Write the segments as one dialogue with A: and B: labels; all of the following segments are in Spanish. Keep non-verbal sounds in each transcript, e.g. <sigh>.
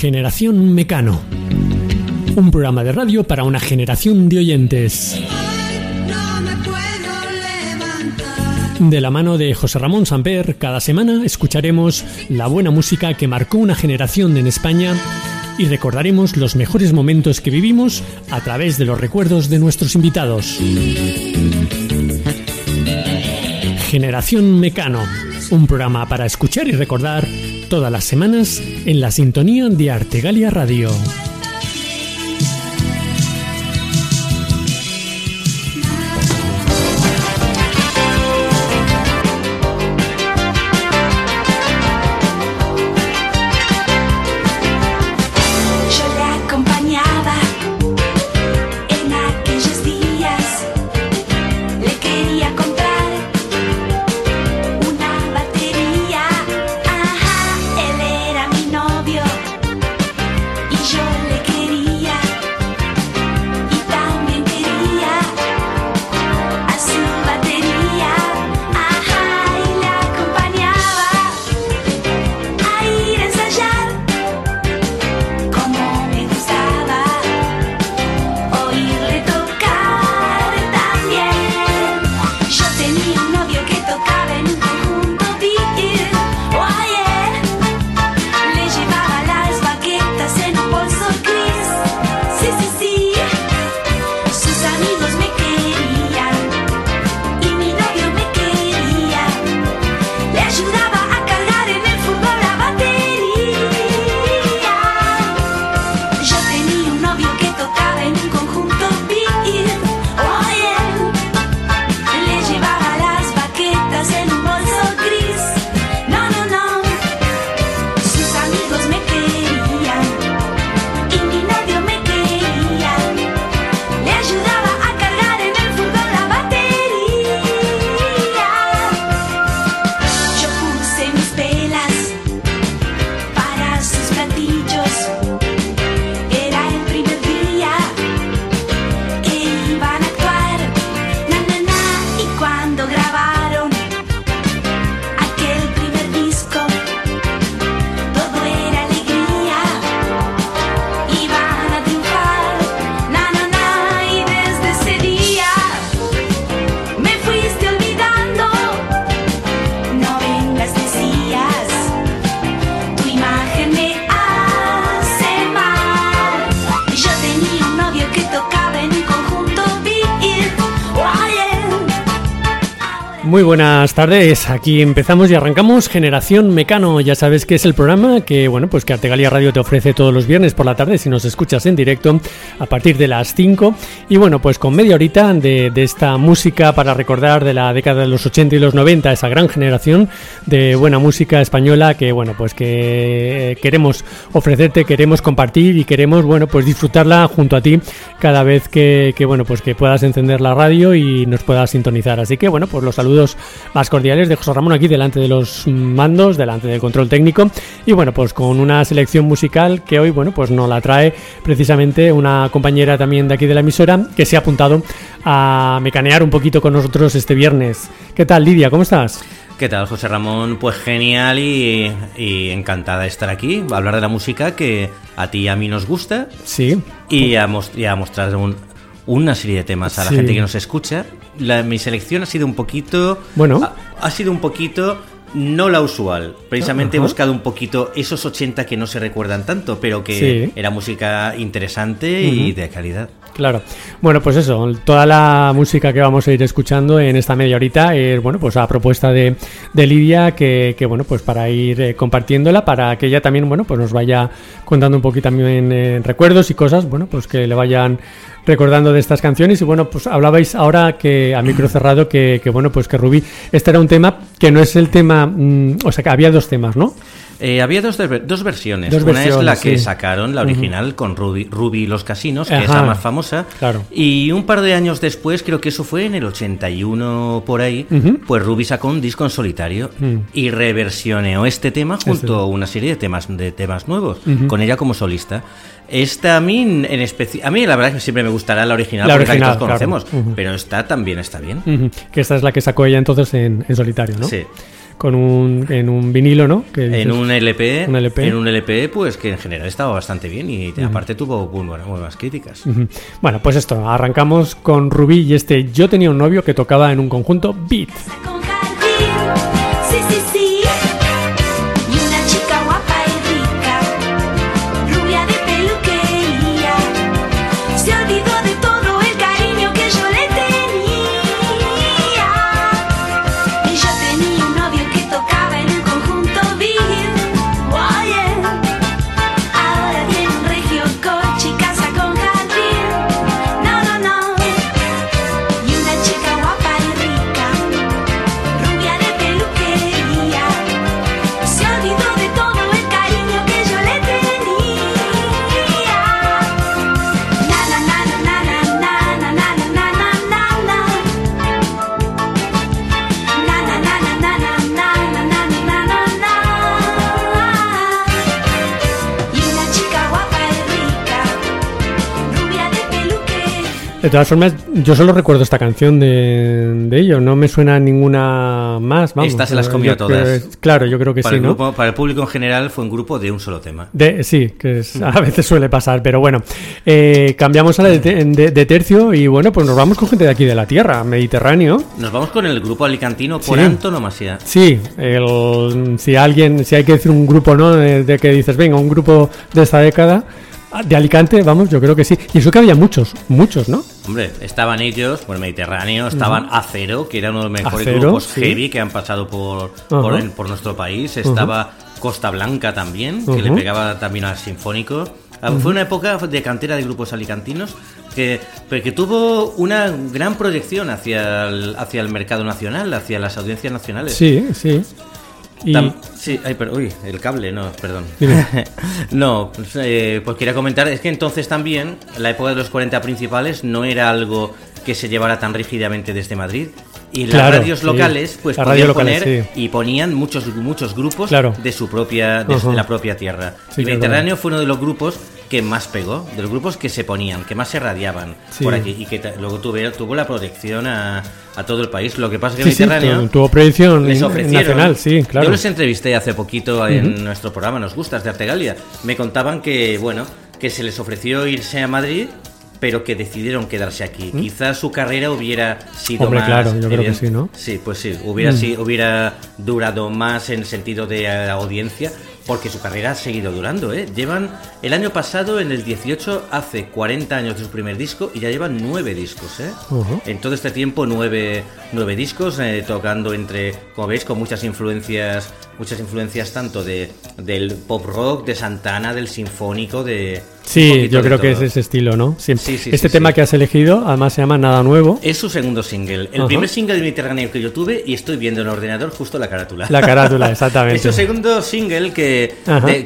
A: Generación Mecano. Un programa de radio para una generación de oyentes. De la mano de José Ramón Samper, cada semana escucharemos la buena música que marcó una generación en España y recordaremos los mejores momentos que vivimos a través de los recuerdos de nuestros invitados. Generación Mecano, un programa para escuchar y recordar todas las semanas en la sintonía de Artegalia Radio. Muy buenas tardes, aquí empezamos y arrancamos Generación Mecano, ya sabes que es el programa que, bueno, pues que Artegalia Radio te ofrece todos los viernes por la tarde si nos escuchas en directo a partir de las 5 y bueno, pues con media horita de, esta música para recordar de la década de los 80 y los 90, esa gran generación de buena música española que, bueno, pues que queremos ofrecerte, queremos compartir y queremos, bueno, pues disfrutarla junto a ti cada vez que, que bueno, pues que puedas encender la radio y nos puedas sintonizar. Así que, bueno, pues los saludos más cordiales de José Ramón aquí delante de los mandos, delante del control técnico y bueno, pues con una selección musical que hoy, bueno, pues nos la trae precisamente una compañera también de aquí de la emisora que se ha apuntado a mecanear un poquito con nosotros este viernes. ¿Qué tal, Lidia? ¿Cómo estás?
B: ¿Qué tal, José Ramón? Pues genial y, encantada de estar aquí, a hablar de la música que a ti y a mí nos gusta.
A: Sí.
B: Y a, mostrar una serie de temas a la gente que nos escucha mi selección ha sido un poquito.
A: Bueno.
B: Ha, sido un poquito no la usual. Precisamente he buscado un poquito esos 80 que no se recuerdan tanto, pero que era música interesante y de calidad.
A: Claro. Bueno, pues eso, toda la música que vamos a ir escuchando en esta media horita es, bueno, pues a propuesta de, de Lidia, que, que, bueno, pues para ir eh, compartiéndola, para que ella también, bueno, pues nos vaya contando un poquito también eh, recuerdos y cosas, bueno, pues que le vayan recordando de estas canciones y bueno, pues hablabais ahora que a micro cerrado que, que bueno, pues que Rubí, este era un tema que no es el tema, mm, o sea, que había dos temas, ¿no?
B: Eh, había dos, dos versiones. Una es la que sacaron, la original, con Ruby, Ruby y los casinos, que es la más famosa.
A: Claro.
B: Y un par de años después, creo que eso fue en el 81 por ahí, pues Ruby sacó un disco en solitario mm. y reversioneó este tema junto este. a una serie de temas, de temas nuevos, con ella como solista. Esta a mí, en a mí la verdad es que siempre me gustará la original,
A: la
B: porque todos conocemos, pero esta también está bien.
A: Que esta es la que sacó ella entonces en, en solitario, ¿no?
B: Sí.
A: Con un, en un vinilo, ¿no?
B: en un LP, En un LP, pues que en general estaba bastante bien y aparte tuvo muy buenas, críticas.
A: Bueno, pues esto, arrancamos con Rubí y este Yo tenía un novio que tocaba en un conjunto Beat. De todas formas, yo solo recuerdo esta canción de, de ellos, no me suena ninguna más. Vamos,
B: Estas se las comió todas.
A: claro, yo creo que sí.
B: ¿no? para el público en general fue un grupo de un solo tema.
A: De, sí, que <laughs> a veces suele pasar, pero bueno. Eh, cambiamos a la de, tercio y bueno, pues nos vamos con gente de aquí de la tierra, Mediterráneo.
B: Nos vamos con el grupo alicantino por sí. antonomasia.
A: Sí, el, si alguien, si hay que decir un grupo, ¿no? de que dices, venga, un grupo de esta década. Ah, de Alicante, vamos, yo creo que sí. Y eso que había muchos, muchos, ¿no?
B: Hombre, estaban ellos, por el Mediterráneo, estaban Acero, que era uno de los mejores grupos heavy que han pasado por, por, nuestro país. Estaba Costa Blanca también, que le pegaba también al sinfónico. Ah, fue una época de cantera de grupos alicantinos que, que tuvo una gran proyección hacia el, hacia el mercado nacional, hacia las audiencias nacionales.
A: Sí, sí
B: sí, ay, pero, uy, el cable, no, perdón. <laughs> no, pues, eh, pues quería comentar, es que entonces también, la época de los 40 principales no era algo que se llevara tan rígidamente desde Madrid. Y las radios locales, pues podían poner y ponían muchos muchos grupos de su propia, de, la propia tierra. el Mediterráneo fue uno de los grupos que más pegó, de los grupos que se ponían, que más se radiaban por aquí y que luego tuve, tuvo la proyección a, a, todo el país. Lo que pasa es que Mediterráneo
A: tuvo proyección nacional, sí, claro.
B: Yo les entrevisté hace poquito en nuestro programa Nos Gustas de Artegalia. Me contaban que, bueno, que se les ofreció irse a Madrid pero que decidieron quedarse aquí. Quizás su carrera hubiera sido
A: Hombre, claro, yo creo que sí, ¿no?
B: Sí, pues sí, hubiera, hubiera durado más en el sentido de audiencia, porque su carrera ha seguido durando, ¿eh? Llevan, el año pasado, en el 18, hace 40 años de su primer disco y ya llevan nueve discos, ¿eh? En todo este tiempo, nueve, nueve discos, eh, tocando entre, como veis, con muchas influencias, muchas influencias tanto de, del pop rock, de Santana, del sinfónico, de...
A: Sí, yo creo que es ese estilo, ¿no? Sí, sí, este tema que has elegido, además se llama Nada Nuevo.
B: Es su segundo single. El primer single de Mediterráneo que yo tuve y estoy viendo en el ordenador justo la carátula.
A: La carátula, <laughs> exactamente.
B: es su segundo single que,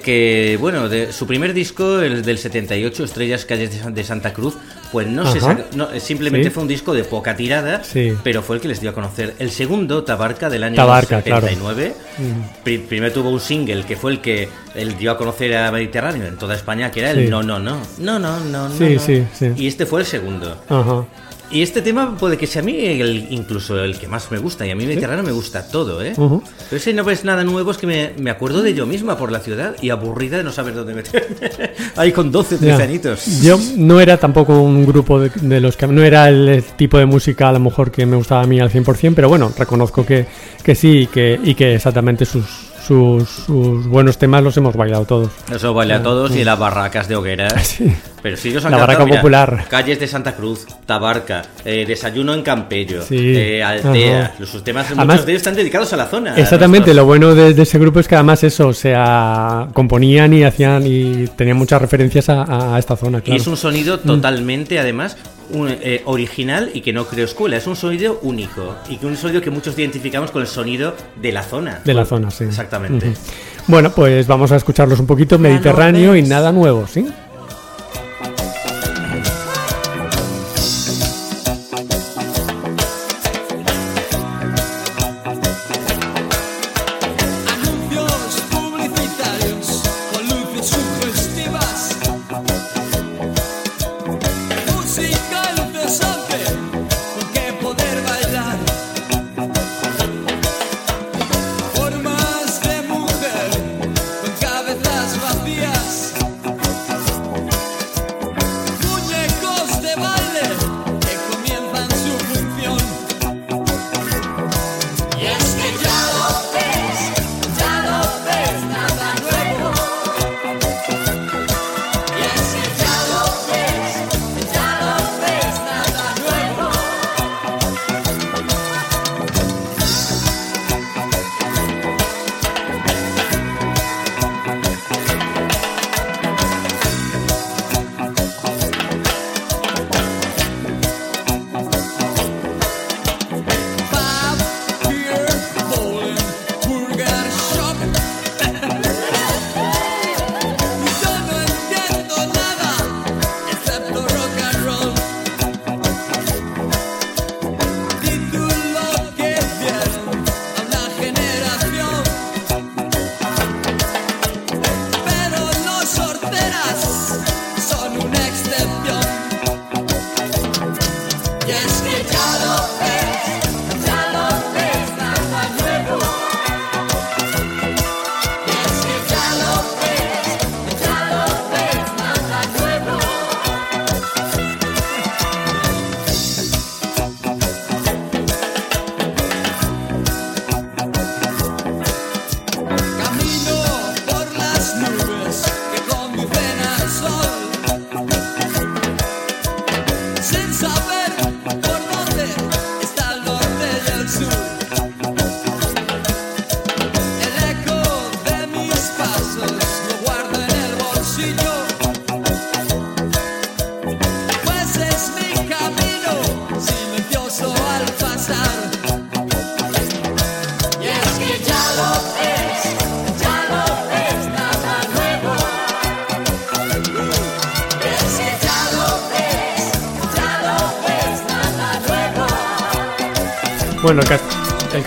B: que bueno, de su primer disco, el del 78, Estrellas Calles de Santa Cruz, pues no se no, simplemente fue un disco de poca tirada, pero fue el que les dio a conocer. El segundo, Tabarca, del año 79, primero tuvo un single que fue el que él dio a conocer a Mediterráneo en toda España, que era el No, no, no, no, no, no,
A: sí, sí, sí.
B: Y este fue el segundo. Ajá. Y este tema puede que sea a mí el, incluso el que más me gusta. Y a mí Mediterráneo me gusta todo, ¿eh? Pero si no ves nada nuevo, es que me, me, acuerdo de yo misma por la ciudad y aburrida de no saber dónde meterme. <laughs> Ahí con 12, 13 añitos.
A: Yo no era tampoco un grupo de, de, los que... No era el tipo de música a lo mejor que me gustaba a mí al 100%, pero bueno, reconozco que, que sí y que, y que exactamente sus sus, buenos temas los hemos bailado todos.
B: Los hemos bailado todos y las barracas de hogueras. <laughs> Pero sí,
A: La barraca popular.
B: Calles de Santa Cruz, Tabarca, eh, Desayuno en Campello, eh, Altea. Los temas, muchos de ellos están dedicados a la zona.
A: Exactamente, lo bueno de, ese grupo es que además eso, o sea, componían y hacían y tenían muchas referencias a, esta zona.
B: Y es un sonido mm. totalmente, además, eh, original y que no creo escuela. Es un sonido único y que un sonido que muchos identificamos con el sonido de la zona.
A: De la zona, sí.
B: Exactamente.
A: Bueno, pues vamos a escucharlos un poquito. Mediterráneo y nada nuevo, ¿sí?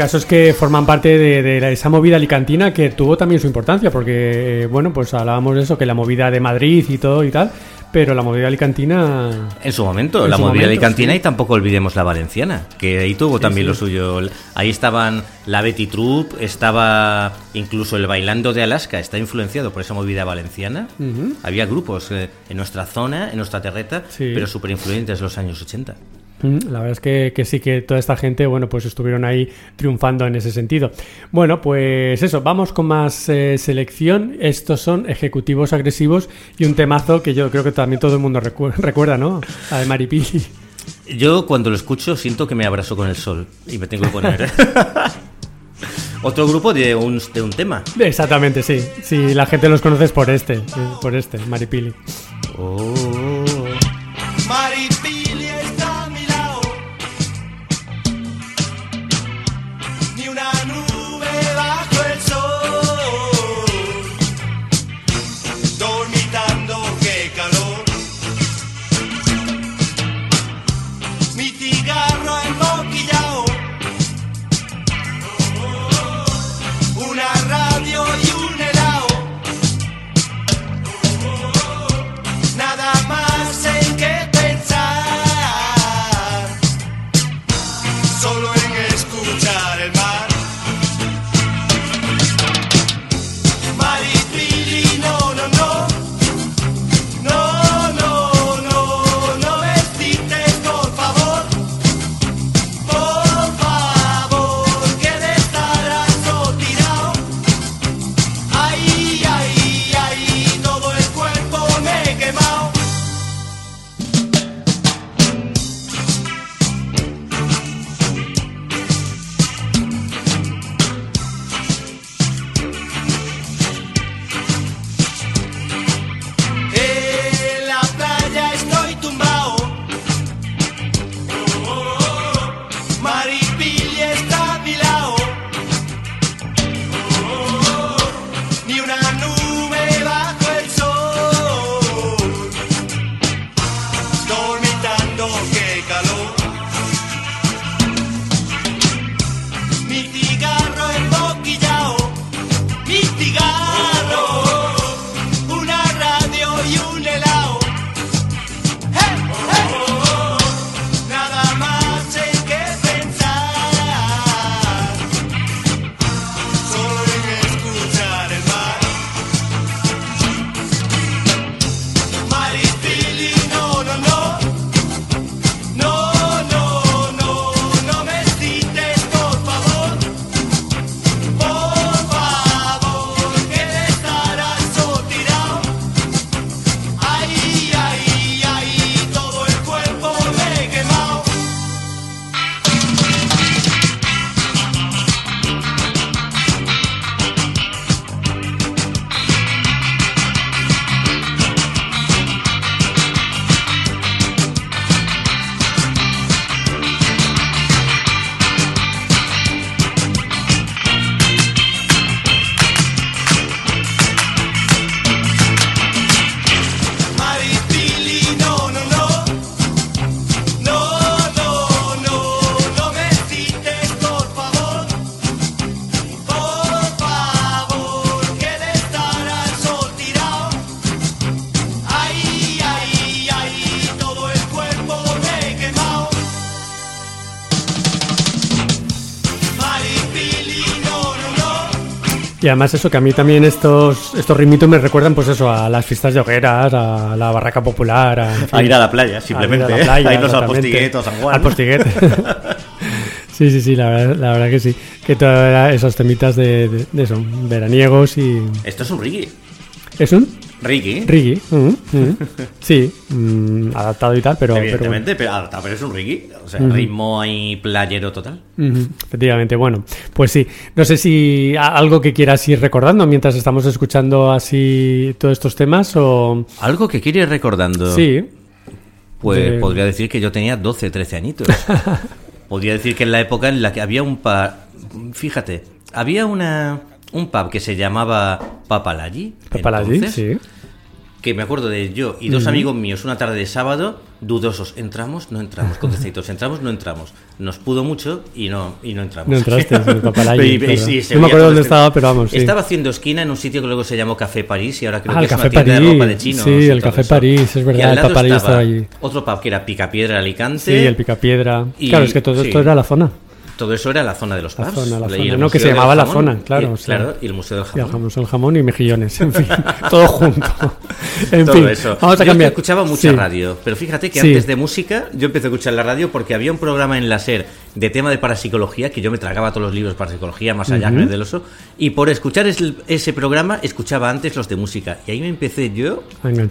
A: Caso es que forman parte de, esa movida alicantina que tuvo también su importancia, porque, eh, bueno, pues hablábamos de eso, que la movida de Madrid y todo y tal, pero la movida alicantina...
B: En su momento, la movida alicantina y tampoco olvidemos la valenciana, que ahí tuvo también lo suyo. Ahí estaban la Betty Troop, estaba incluso el Bailando de Alaska, está influenciado por esa movida valenciana. Había grupos eh, en nuestra zona, en nuestra terreta, pero súper influyentes en los años 80.
A: Mm, la verdad es que, sí que toda esta gente, bueno, pues estuvieron ahí triunfando en ese sentido. Bueno, pues eso, vamos con más eh, selección. Estos son ejecutivos agresivos y un temazo que yo creo que también todo el mundo <laughs> recuerda, ¿no? La de.
B: Yo cuando lo escucho siento que me abrazo con el sol y me tengo que poner. <laughs> Otro grupo de un, de un tema.
A: Exactamente, sí. Sí, la gente los conoce por este, por este, Maripili. Oh. Y además eso, que a mí también estos, estos ritmitos me recuerdan pues eso, a las fiestas de hogueras, a la barraca popular,
B: a, ir a la playa, simplemente. A, ir a, irnos al postigueto, San Juan.
A: Al postiguete. <laughs> sí, sí, sí, la verdad, la verdad que sí. Que todos esos temitas de, de, eso, veraniegos y...
B: Esto es un reggae.
A: ¿Es un?
B: Ricky.
A: Ricky, <laughs> sí, mm, adaptado y tal, pero.
B: Evidentemente, pero, adaptado, pero es un Ricky. O sea, ritmo y playero total.
A: Efectivamente, bueno, pues sí. No sé si algo que quieras ir recordando mientras estamos escuchando así todos estos temas o.
B: Algo que quieres recordando.
A: Sí.
B: Pues podría decir que yo tenía 12, 13 añitos. <laughs> podría decir que en la época en la que había un par. Fíjate, había una un pub que se llamaba Papalagi.
A: Papalagi, sí.
B: Que me acuerdo de yo y dos amigos míos una tarde de sábado, dudosos, entramos, no entramos, contecitos, <laughs> entramos, no entramos. Nos pudo mucho y no, y no entramos.
A: No entraste <laughs> en el Papalagi. no me acuerdo dónde este estaba, pero vamos.
B: Estaba haciendo esquina en un sitio que luego se llamó Café París y ahora creo ah, que es Café una tienda
A: París.
B: de ropa de chinos.
A: Sí, el Café París, es verdad, el Papalagi estaba allí.
B: Otro pub que era Picapiedra Alicante.
A: Sí, el Picapiedra. claro, es que todo esto era la zona.
B: Todo eso era la zona de los pubs.
A: La zona, la zona. No, que se llamaba la zona, claro.
B: Y, claro, y el Museo del Jamón.
A: Y el, jamón, el jamón y mejillones, en fin, <laughs> todo junto. En
B: todo
A: fin,
B: eso. vamos a yo cambiar. escuchaba mucha radio, pero fíjate que antes de música yo empecé a escuchar la radio porque había un programa en la SER de tema de parapsicología, que yo me tragaba todos los libros de parapsicología, más allá que el del oso, y por escuchar ese programa escuchaba antes los de música. Y ahí me empecé yo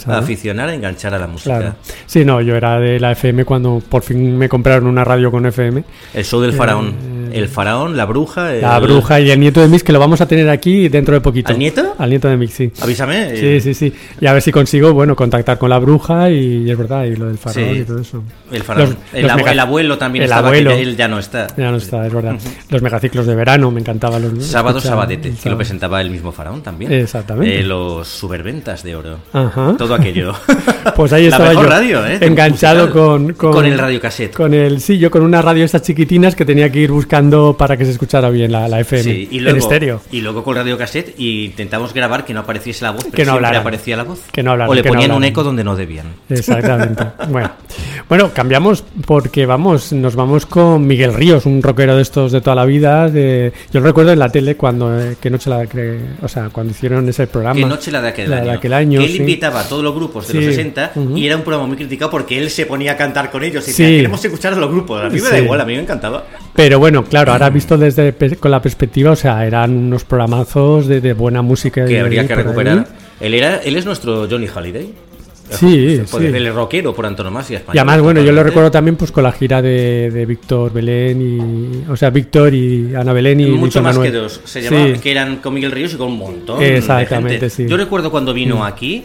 B: a, aficionar, a enganchar a la música. Claro.
A: Sí, no, yo era de la FM cuando por fin me compraron una radio con FM.
B: El show del faraón. Eh, el faraón, la bruja.
A: La bruja y el nieto de Mix, que lo vamos a tener aquí dentro de poquito.
B: ¿Al nieto?
A: Al nieto de Mix, sí.
B: Avísame.
A: Sí, sí, sí. Y a ver si consigo, bueno, contactar con la bruja y, es verdad, y lo del faraón y todo eso.
B: El faraón. el, abuelo también
A: el
B: estaba,
A: abuelo.
B: él ya no está.
A: Ya no está, es verdad. Los megaciclos de verano me encantaban los
B: Sábado Sabadete, que lo presentaba el mismo faraón también.
A: Exactamente.
B: Eh, los superventas de oro.
A: Ajá.
B: Todo aquello. <laughs>
A: Pues ahí estaba yo.
B: radio, ¿eh?
A: Enganchado con,
B: con, el radio cassette.
A: Con el, sí, yo con una radio estas chiquitinas que tenía que ir buscando para que se escuchara bien la, la FM. Sí, y luego, en estéreo.
B: Y luego con radio cassette y intentamos grabar que no apareciese la voz, pero que no siempre aparecía la voz.
A: Que no hablaran,
B: O le ponían un eco donde no debían.
A: Exactamente. <laughs> bueno. bueno, cambiamos porque vamos, nos vamos con Miguel Ríos, un rockero de estos de toda la vida. De, yo recuerdo en la tele cuando, eh, que noche la o sea, cuando hicieron ese programa.
B: Que noche la de aquel año. Que él invitaba a todos los grupos de los 60 y era un programa muy criticado porque él se ponía a cantar con ellos y decía, queremos escuchar a los grupos. A mí me da igual, a mí me encantaba.
A: Pero bueno, claro, ahora visto desde con la perspectiva, o sea, eran unos programazos de, buena música.
B: Que habría que recuperar. Él, era, él es nuestro Johnny Holiday.
A: Sí,
B: sí. El rockero por antonomasia
A: español. Y además, bueno, yo lo recuerdo también pues con la gira de, de Víctor Belén y... O sea, Víctor y Ana Belén y
B: Mucho más que dos. Se llamaba, que eran con Miguel Ríos y con un montón
A: Exactamente, sí.
B: Yo recuerdo cuando vino aquí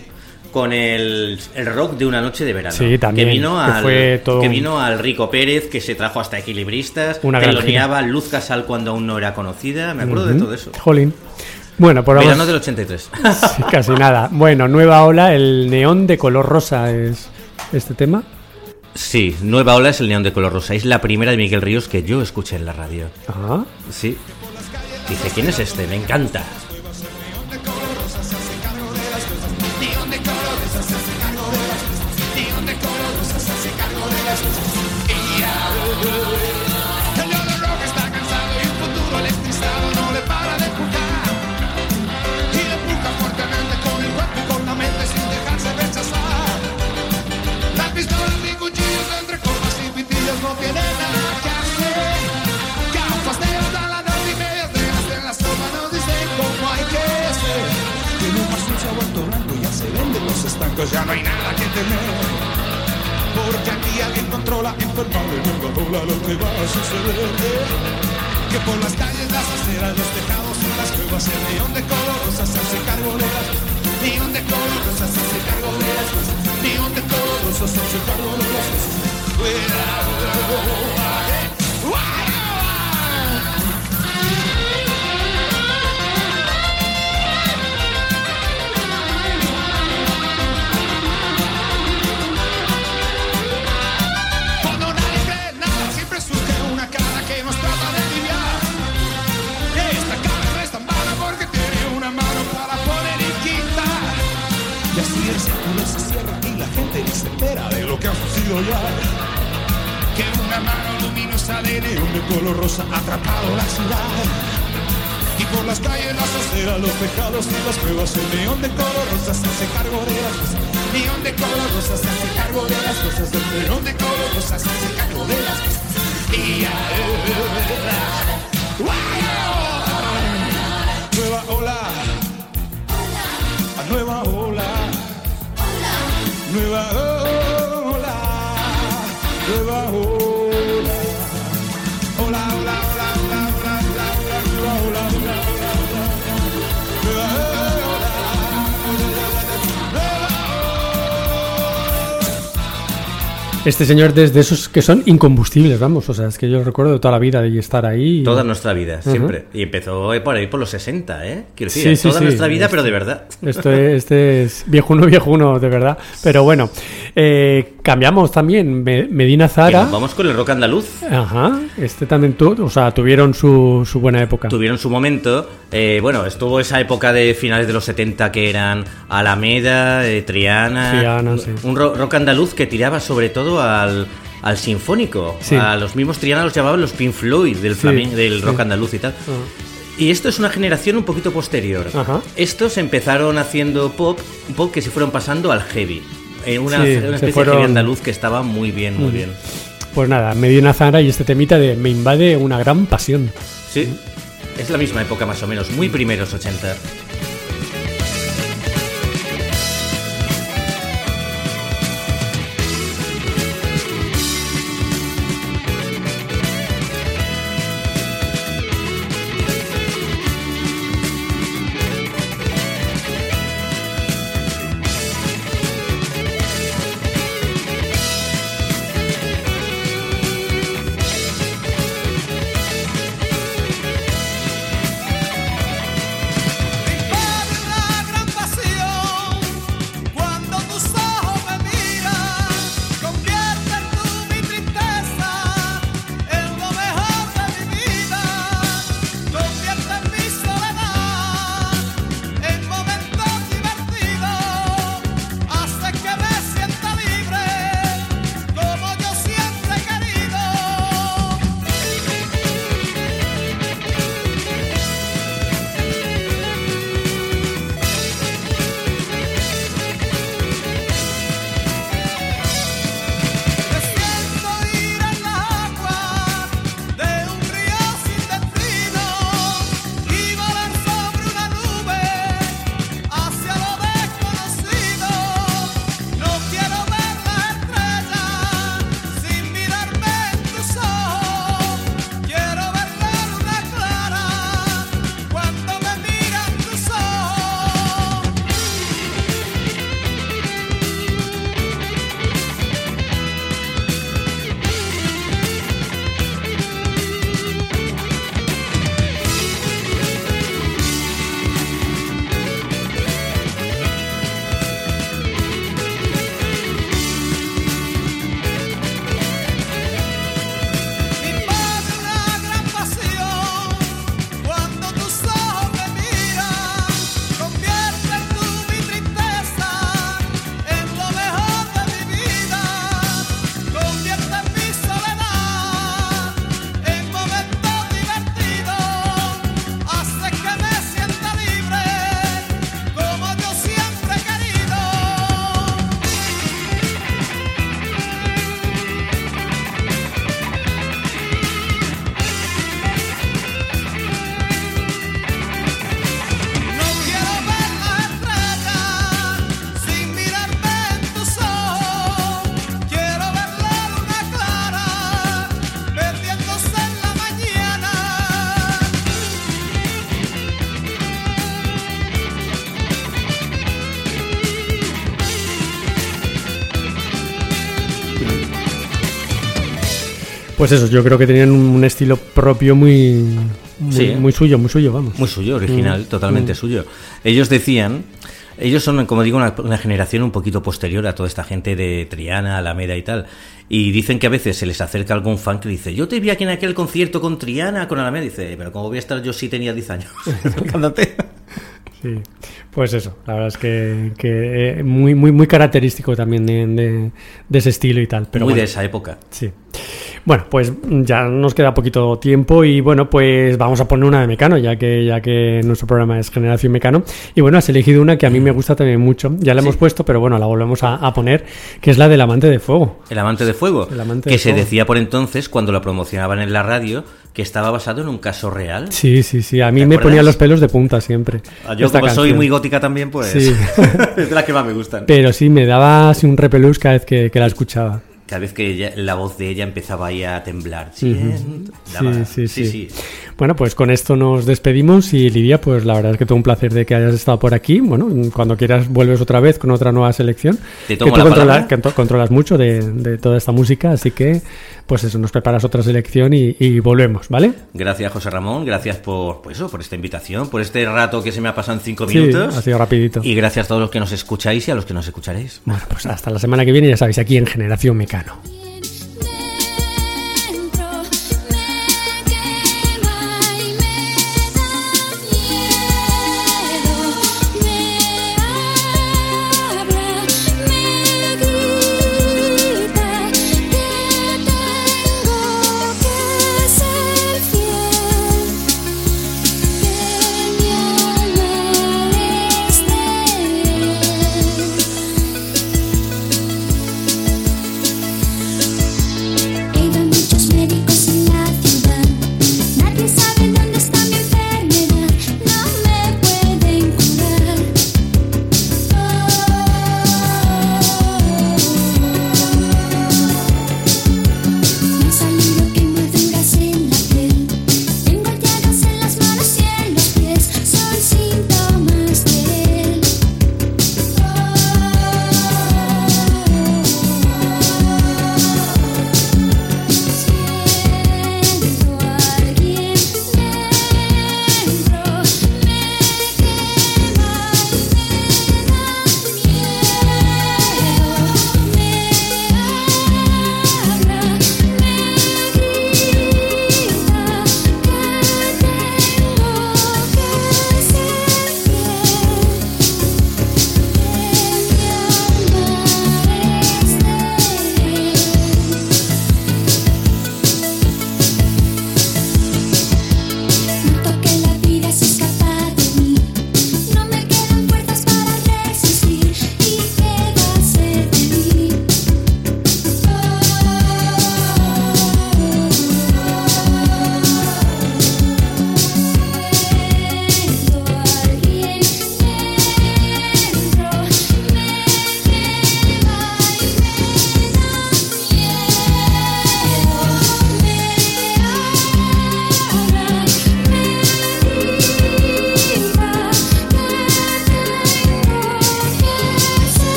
B: con el, el, rock de una noche de verano.
A: Sí, también.
B: Que vino, al, que vino al Rico Pérez, que se trajo hasta Equilibristas, una teloneaba Luz Casal cuando aún no era conocida. Me acuerdo de todo eso.
A: Jolín. Bueno, por
B: Verano del 83. <laughs>
A: casi nada. Bueno, nueva ola, el neón de color rosa es este tema.
B: Sí, Nueva Ola es el neón de color rosa. Es la primera de Miguel Ríos que yo escuché en la radio.
A: Ajá.
B: Sí. Dice, ¿quién es este? Me encanta.
C: De color rosa ha atrapado la ciudad y por las calles, las aceras, los tejados y las cuevas. El neón de color rosa se hace cargo de las cosas. Neón de color rosa se hace cargo de las cosas. El neón de color rosa se hace cargo de las cosas. Y a Nueva ola. Nueva ola. Nueva ola. Nueva ola.
A: Este señor es de esos que son incombustibles, vamos. O sea, es que yo recuerdo toda la vida de estar ahí. y-
B: Toda nuestra vida, siempre. Y empezó por ahí por los 60, ¿eh? Quiero decir,
A: Sí, sí,
B: toda
A: sí.
B: nuestra vida, pero de verdad. <laughs>
A: Este, este es viejuno, viejuno, de verdad. Pero bueno, eh, cambiamos también. Me- Medina Zara.
B: vamos con el rock andaluz.
A: Ajá, este también tu, o sea, tuvieron su, su buena época.
B: Tuvieron su momento. eh, bueno, estuvo esa época de finales de los 70 que eran Alameda, eh, Triana.
A: Triana,
B: un,
A: sí.
B: un ro- rock andaluz que tiraba sobre todo al, al sinfónico.
A: Sí.
B: A los mismos Triana los llamaban los Pink Floyd del,
A: Sí,
B: del
A: sí.
B: rock andaluz y tal. Y esto es una generación un poquito posterior. Estos empezaron haciendo pop, un pop que se fueron pasando al heavy. Eh, una, una especie de heavy andaluz que estaba muy bien, muy
A: Mm.
B: bien.
A: Pues nada, Medina Zara y este temita de Me invade una gran pasión.
B: Sí, es la misma época más o menos, muy primeros 80.
A: Pues eso, yo creo que tenían un, estilo propio muy, muy,
B: Sí.
A: muy suyo, muy suyo, vamos.
B: Muy suyo, original,
A: Mm,
B: totalmente
A: mm.
B: suyo. Ellos decían, ellos son, como digo, una, una generación un poquito posterior a toda esta gente de Triana, Alameda y tal. Y dicen que a veces se les acerca algún fan que dice, yo te vi aquí en aquel concierto con Triana, con Alameda. dice, pero como voy a estar yo sí tenía 10 años. <laughs> Acercándote.
A: Sí, pues eso, la verdad es que, que, eh, muy, muy, muy característico también de, de- de ese estilo y tal. Pero
B: Muy de esa época.
A: sí. Bueno, pues ya nos queda poquito tiempo y bueno, pues vamos a poner una de Mecano, ya que, ya que nuestro programa es Generación Mecano. Y bueno, has elegido una que a mí me gusta también mucho. Ya la hemos puesto, pero bueno, la volvemos a, poner, que es la del Amante de Fuego.
B: El Amante de Fuego. que se decía por entonces, cuando la promocionaban en la radio, que estaba basado en un caso real.
A: Sí, sí, sí. A mí me ponía los pelos de punta siempre.
B: Ah, yo, como soy muy gótica también, pues. Sí. <laughs> es de las que más me gustan.
A: Pero sí, me daba así un repelús cada vez que, que la escuchaba
B: cada vez que la voz de ella empezaba ahí a temblar.
A: Sí, sí, sí, sí, Bueno, pues con esto nos despedimos y Lidia, pues la verdad es que todo un placer de que hayas estado por aquí. Bueno, cuando quieras vuelves otra vez con otra nueva selección.
B: Te tomo
A: que tú que controlas mucho de, toda esta música, así que pues eso, nos preparas otra selección y, volvemos, ¿vale?
B: Gracias José Ramón, gracias por, pues eso, por esta invitación, por este rato que se me ha pasado en cinco minutos.
A: ha sido rapidito.
B: Y gracias a todos los que nos escucháis y a los que nos escucharéis.
A: Bueno, pues hasta la semana que viene, ya sabéis, aquí en Generación Mecano.